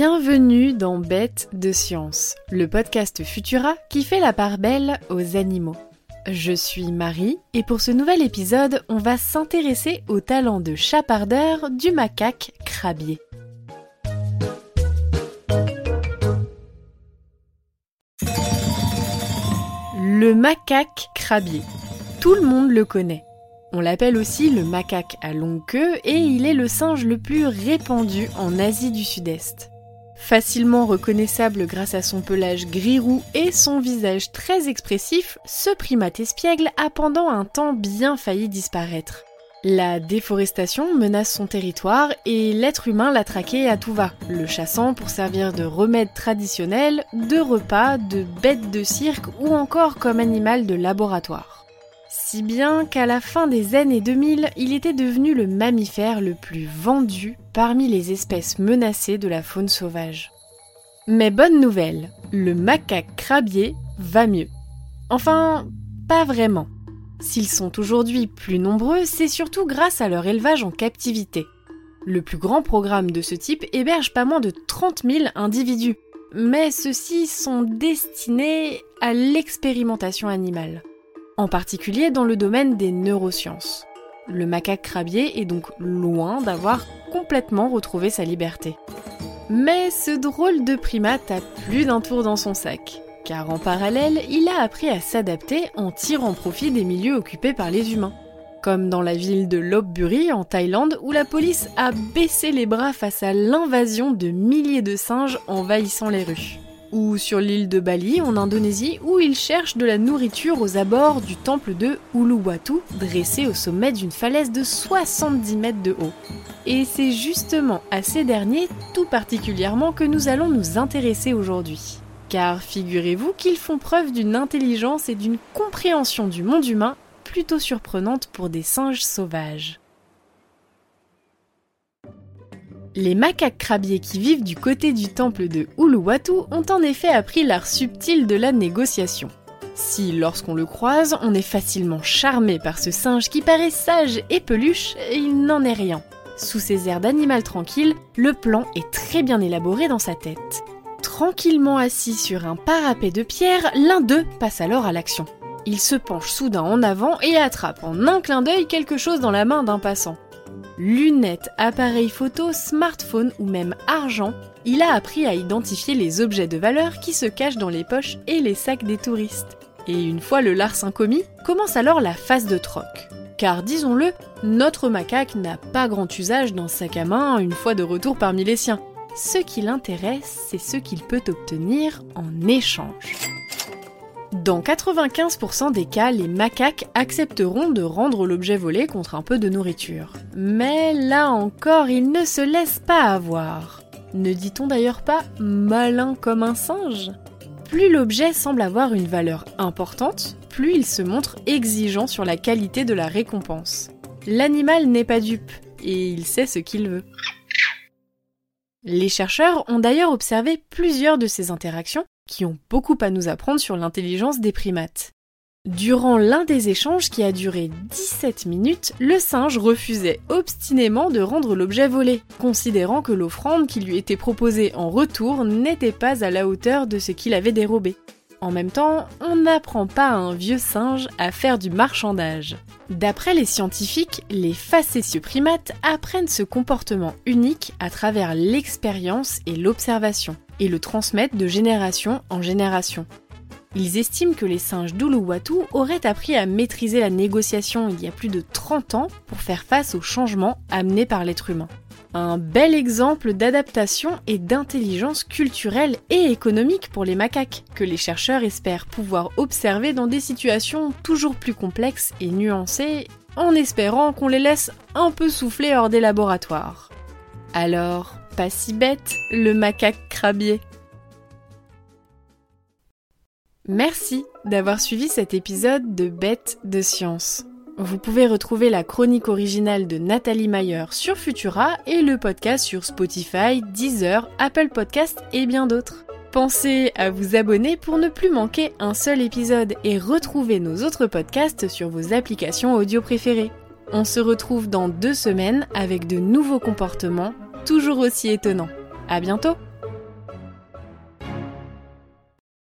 Bienvenue dans Bête de Science, le podcast Futura qui fait la part belle aux animaux. Je suis Marie et pour ce nouvel épisode, on va s'intéresser au talent de chapardeur du macaque crabier. Le macaque crabier. Tout le monde le connaît. On l'appelle aussi le macaque à longue queue et il est le singe le plus répandu en Asie du Sud-Est. Facilement reconnaissable grâce à son pelage gris-roux et son visage très expressif, ce primate espiègle a pendant un temps bien failli disparaître. La déforestation menace son territoire et l'être humain l'a traqué à tout va, le chassant pour servir de remède traditionnel, de repas, de bête de cirque ou encore comme animal de laboratoire. Si bien qu'à la fin des années 2000, il était devenu le mammifère le plus vendu parmi les espèces menacées de la faune sauvage. Mais bonne nouvelle, le macaque crabier va mieux. Enfin, pas vraiment. S'ils sont aujourd'hui plus nombreux, c'est surtout grâce à leur élevage en captivité. Le plus grand programme de ce type héberge pas moins de 30 000 individus, mais ceux-ci sont destinés à l'expérimentation animale en particulier dans le domaine des neurosciences. Le macaque crabier est donc loin d'avoir complètement retrouvé sa liberté. Mais ce drôle de primate a plus d'un tour dans son sac, car en parallèle, il a appris à s'adapter en tirant profit des milieux occupés par les humains. Comme dans la ville de Lopburi en Thaïlande où la police a baissé les bras face à l'invasion de milliers de singes envahissant les rues ou sur l'île de Bali en Indonésie où ils cherchent de la nourriture aux abords du temple de Uluwatu dressé au sommet d'une falaise de 70 mètres de haut. Et c'est justement à ces derniers tout particulièrement que nous allons nous intéresser aujourd'hui. Car figurez-vous qu'ils font preuve d'une intelligence et d'une compréhension du monde humain plutôt surprenante pour des singes sauvages. Les macaques crabiers qui vivent du côté du temple de Uluwatu ont en effet appris l'art subtil de la négociation. Si, lorsqu'on le croise, on est facilement charmé par ce singe qui paraît sage et peluche, il n'en est rien. Sous ses airs d'animal tranquille, le plan est très bien élaboré dans sa tête. Tranquillement assis sur un parapet de pierre, l'un d'eux passe alors à l'action. Il se penche soudain en avant et attrape en un clin d'œil quelque chose dans la main d'un passant lunettes, appareils photo, smartphone ou même argent, il a appris à identifier les objets de valeur qui se cachent dans les poches et les sacs des touristes. Et une fois le larcin commis, commence alors la phase de troc. Car disons-le, notre macaque n'a pas grand usage dans sac à main une fois de retour parmi les siens. Ce qui l'intéresse, c'est ce qu'il peut obtenir en échange. Dans 95% des cas, les macaques accepteront de rendre l'objet volé contre un peu de nourriture. Mais là encore, ils ne se laissent pas avoir. Ne dit-on d'ailleurs pas malin comme un singe? Plus l'objet semble avoir une valeur importante, plus il se montre exigeant sur la qualité de la récompense. L'animal n'est pas dupe, et il sait ce qu'il veut. Les chercheurs ont d'ailleurs observé plusieurs de ces interactions qui ont beaucoup à nous apprendre sur l'intelligence des primates. Durant l'un des échanges qui a duré 17 minutes, le singe refusait obstinément de rendre l'objet volé, considérant que l'offrande qui lui était proposée en retour n'était pas à la hauteur de ce qu'il avait dérobé. En même temps, on n'apprend pas à un vieux singe à faire du marchandage. D'après les scientifiques, les facétieux primates apprennent ce comportement unique à travers l'expérience et l'observation, et le transmettent de génération en génération. Ils estiment que les singes d'Uluwatu auraient appris à maîtriser la négociation il y a plus de 30 ans pour faire face aux changements amenés par l'être humain. Un bel exemple d'adaptation et d'intelligence culturelle et économique pour les macaques, que les chercheurs espèrent pouvoir observer dans des situations toujours plus complexes et nuancées, en espérant qu'on les laisse un peu souffler hors des laboratoires. Alors, pas si bête, le macaque crabier. Merci d'avoir suivi cet épisode de Bête de Science. Vous pouvez retrouver la chronique originale de Nathalie Mayer sur Futura et le podcast sur Spotify, Deezer, Apple Podcast et bien d'autres. Pensez à vous abonner pour ne plus manquer un seul épisode et retrouver nos autres podcasts sur vos applications audio préférées. On se retrouve dans deux semaines avec de nouveaux comportements toujours aussi étonnants. À bientôt!